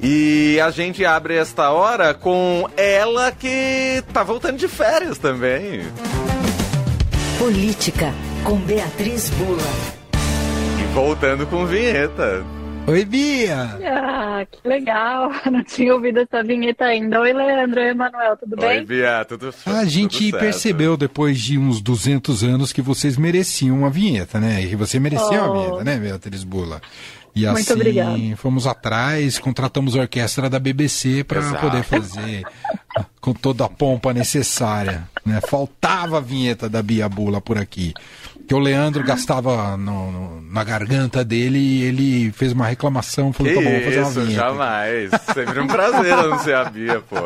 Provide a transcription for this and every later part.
E a gente abre esta hora com ela que tá voltando de férias também. Política, com Beatriz Bula. E voltando com vinheta. Oi, Bia! Ah, que legal. Não tinha ouvido essa vinheta ainda. Oi, Leandro. Oi, Emanuel. Tudo bem? Oi, Bia. Tudo A gente tudo percebeu depois de uns 200 anos que vocês mereciam uma vinheta, né? E você merecia Oh. uma vinheta, né, Beatriz Bula? E Muito assim, obrigada. fomos atrás, contratamos a orquestra da BBC para poder fazer com toda a pompa necessária. Né? Faltava a vinheta da Bia Bula por aqui. Que o Leandro gastava no- no- na garganta dele e ele fez uma reclamação, falou, Que tá bom, vou fazer uma isso, vinheta. jamais. Sempre um prazer anunciar a Bia, pô.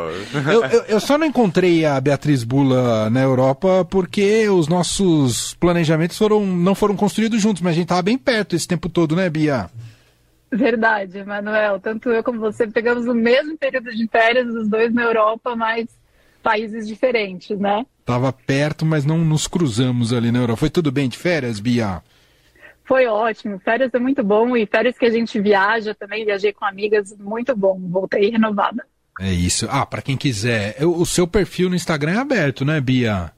Eu, eu- eu só não encontrei a Beatriz Bula na Europa porque os nossos planejamentos foram, não foram construídos juntos, mas a gente tava bem perto esse tempo todo, né, Bia? Verdade, Emanuel. Tanto eu como você pegamos o mesmo período de férias, os dois na Europa, mas países diferentes, né? Tava perto, mas não nos cruzamos ali na Europa. Foi tudo bem de férias, Bia? Foi ótimo. Férias é muito bom e férias que a gente viaja também, viajei com amigas, muito bom. Voltei renovada. É isso. Ah, pra quem quiser, eu- o seu perfil no Instagram é aberto, né, Bia?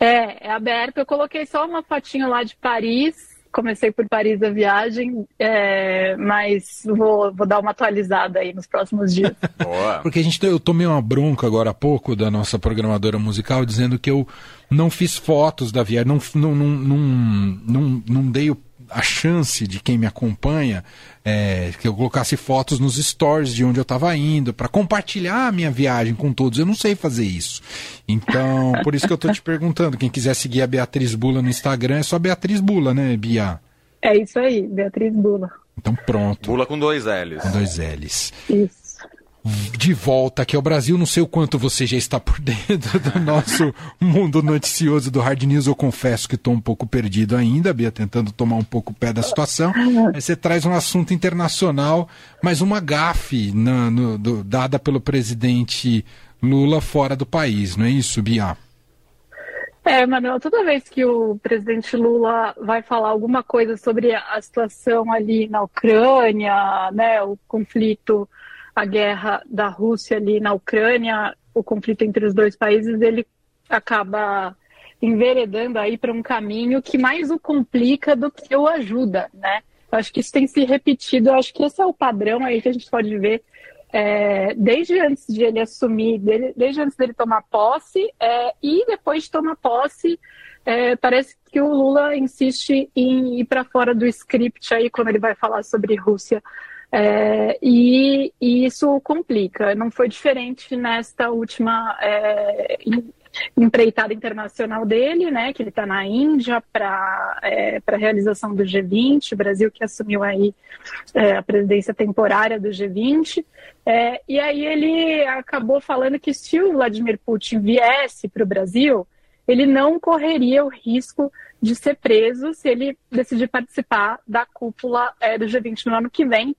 É, é aberto. Eu coloquei só uma fotinho lá de Paris. Comecei por Paris a viagem, é, mas vou, vou dar uma atualizada aí nos próximos dias. Boa. Porque a gente, eu tomei uma bronca agora há pouco da nossa programadora musical dizendo que eu não fiz fotos da viagem, não, não, não, não, não, não dei o- a chance de quem me acompanha é, que eu colocasse fotos nos stories de onde eu estava indo para compartilhar a minha viagem com todos. Eu não sei fazer isso. Então, por isso que eu tô te perguntando. Quem quiser seguir a Beatriz Bula no Instagram é só Beatriz Bula, né, Bia? É isso aí, Beatriz Bula. Então pronto, Bula com dois L's. com dois L's. Isso. De volta aqui ao Brasil. Não sei o quanto você já está por dentro do nosso mundo noticioso do Hard News. Eu confesso que estou um pouco perdido ainda, Bia, tentando tomar um pouco o pé da situação. Você traz um assunto internacional, mas uma gafe na- no- do- dada pelo presidente Lula fora do país, não é isso, Bia? É, Manuel, toda vez que o presidente Lula vai falar alguma coisa sobre a situação ali na Ucrânia, né, o conflito, a guerra da Rússia ali na Ucrânia, o conflito entre os dois países, ele acaba enveredando aí para um caminho que mais o complica do que o ajuda, né? Acho que isso tem se repetido, acho que esse é o padrão aí que a gente pode ver é, desde antes de ele assumir, dele- desde antes dele tomar posse é, e depois de tomar posse, é, parece que o Lula insiste em ir para fora do script aí quando ele vai falar sobre Rússia. É, e, e isso complica. Não foi diferente nesta última é, em- empreitada internacional dele, né? Que ele está na Índia para é, a realização do G20, o Brasil que assumiu aí é, a presidência temporária do G20. É, e aí ele acabou falando que se o Vladimir Putin viesse para o Brasil, ele não correria o risco de ser preso se ele decidir participar da cúpula é, do G20 no ano que vem,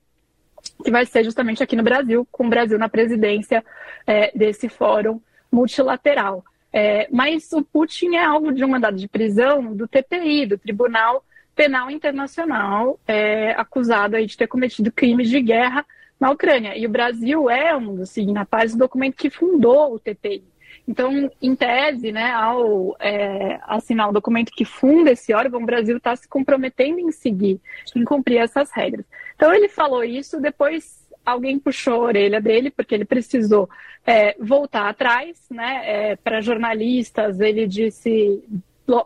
que vai ser justamente aqui no Brasil, com o Brasil na presidência é, desse fórum multilateral. É, mas o Putin é alvo de um mandado de prisão do TPI, do Tribunal Penal Internacional, é, acusado aí de ter cometido crimes de guerra na Ucrânia. E o Brasil é um dos signatários do documento que fundou o TPI. Então, em tese, né, ao é, assinar o documento que funda esse órgão, o Brasil está se comprometendo em seguir, em cumprir essas regras. Então, ele falou isso, depois alguém puxou a orelha dele, porque ele precisou é, voltar atrás, né, é, para jornalistas, ele disse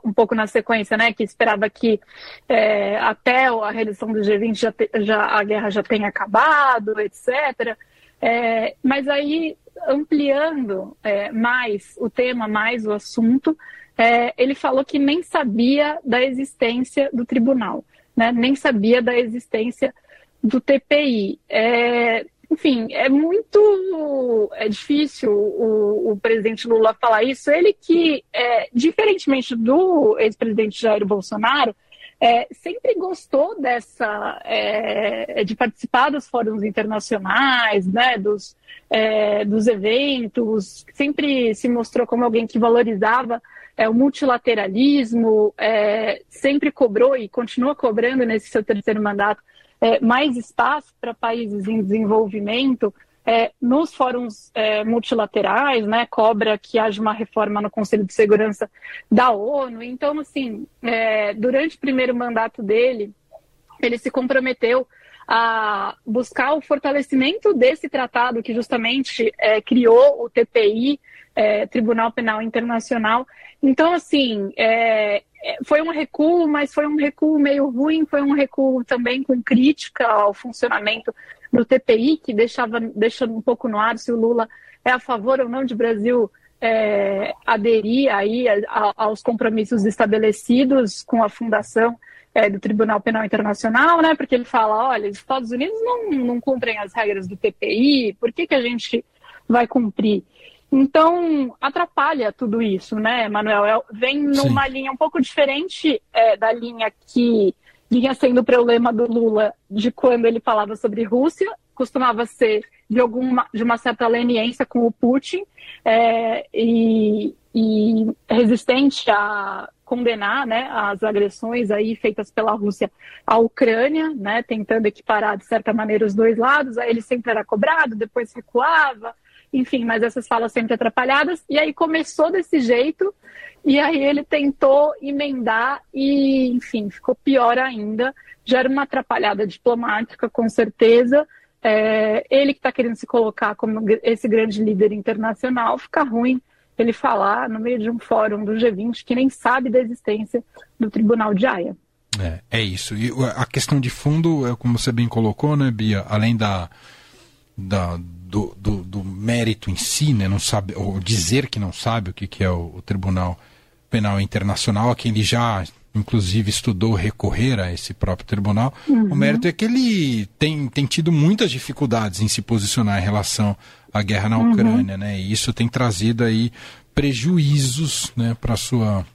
um pouco na sequência, né, que esperava que é, até a realização do G20 já, te- já- a guerra já tenha acabado, etc. É, mas aí, ampliando é, mais o tema, mais o assunto, é, ele falou que nem sabia da existência do tribunal, né? nem sabia da existência do TPI. É, enfim, é muito é difícil o, o presidente Lula falar isso. Ele que, é, diferentemente do ex-presidente Jair Bolsonaro, é, sempre gostou dessa é, de participar dos fóruns internacionais, né, dos, é, dos eventos, sempre se mostrou como alguém que valorizava é, o multilateralismo, é, sempre cobrou e continua cobrando nesse seu terceiro mandato é, mais espaço para países em desenvolvimento é, nos fóruns é, multilaterais, né, cobra que haja uma reforma no Conselho de Segurança da ONU. Então, assim, é, durante o primeiro mandato dele, ele se comprometeu a buscar o fortalecimento desse tratado que justamente é, criou o TPI, é, Tribunal Penal Internacional. Então, assim, é, foi um recuo, mas foi um recuo meio ruim, foi um recuo também com crítica ao funcionamento do TPI, que deixava deixando um pouco no ar se o Lula é a favor ou não de Brasil é, aderir aí a, a, aos compromissos estabelecidos com a fundação é, do Tribunal Penal Internacional, né? Porque ele fala, olha, os Estados Unidos não, não cumprem as regras do TPI, por que, que a gente vai cumprir? Então, atrapalha tudo isso, né, Manuel? É, vem numa Sim. linha um pouco diferente é, da linha que vinha sendo o problema do Lula de quando ele falava sobre Rússia, costumava ser de alguma de uma certa leniência com o Putin é, e, e, resistente a condenar né, as agressões aí feitas pela Rússia à Ucrânia, né, tentando equiparar de certa maneira os dois lados. Aí ele sempre era cobrado, depois recuava, enfim, mas essas falas sempre atrapalhadas. E aí começou desse jeito e aí ele tentou emendar e, enfim, ficou pior ainda. Já era uma atrapalhada diplomática, com certeza. É, ele que está querendo se colocar como esse grande líder internacional, fica ruim ele falar no meio de um fórum do G20 que nem sabe da existência do Tribunal de Haia. É, é isso. E a questão de fundo, é como você bem colocou, né, Bia? Além da, da do, do, do, mérito em si, né, não sabe, ou dizer que não sabe o que, que é o, o Tribunal Penal Internacional, a quem ele já, inclusive, estudou recorrer a esse próprio tribunal. Uhum. O mérito é que ele tem, tem tido muitas dificuldades em se posicionar em relação à guerra na uhum. Ucrânia, né? E isso tem trazido aí prejuízos né, para sua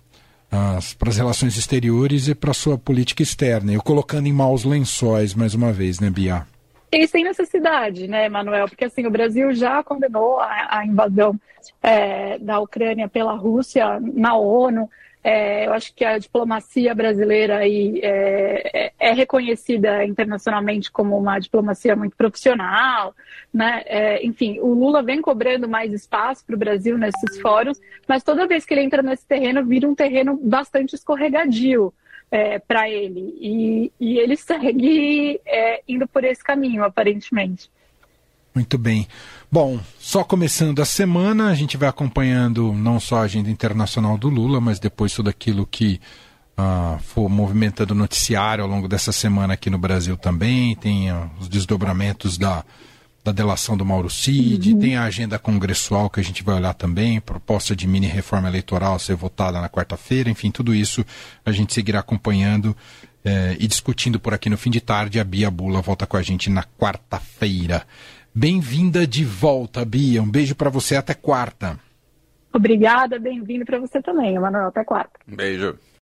para as relações exteriores e para a sua política externa. Eu colocando em maus lençóis, mais uma vez, né, Bia? E sem necessidade, né, Manuel? Porque assim, o Brasil já condenou a, a invasão é, da Ucrânia pela Rússia na ONU. É, eu acho que a diplomacia brasileira aí é, é, é reconhecida internacionalmente como uma diplomacia muito profissional, né? É, enfim, o Lula vem cobrando mais espaço para o Brasil nesses fóruns, mas toda vez que ele entra nesse terreno, vira um terreno bastante escorregadio é, para ele. E, e, ele segue é, indo por esse caminho, aparentemente. Muito bem. Bom, só começando a semana, a gente vai acompanhando não só a agenda internacional do Lula, mas depois tudo aquilo que uh, for movimentando o noticiário ao longo dessa semana aqui no Brasil também. Tem uh, os desdobramentos da da delação do Mauro Cid, uhum. tem a agenda congressual que a gente vai olhar também, proposta de mini reforma eleitoral a ser votada na quarta-feira, enfim, tudo isso a gente seguirá acompanhando eh, e discutindo por aqui no fim de tarde. A Bia Bula volta com a gente na quarta-feira. Bem-vinda de volta, Bia. Um beijo para você até quarta. Obrigada, bem-vindo para você também, Emanuel. Até quarta. Beijo.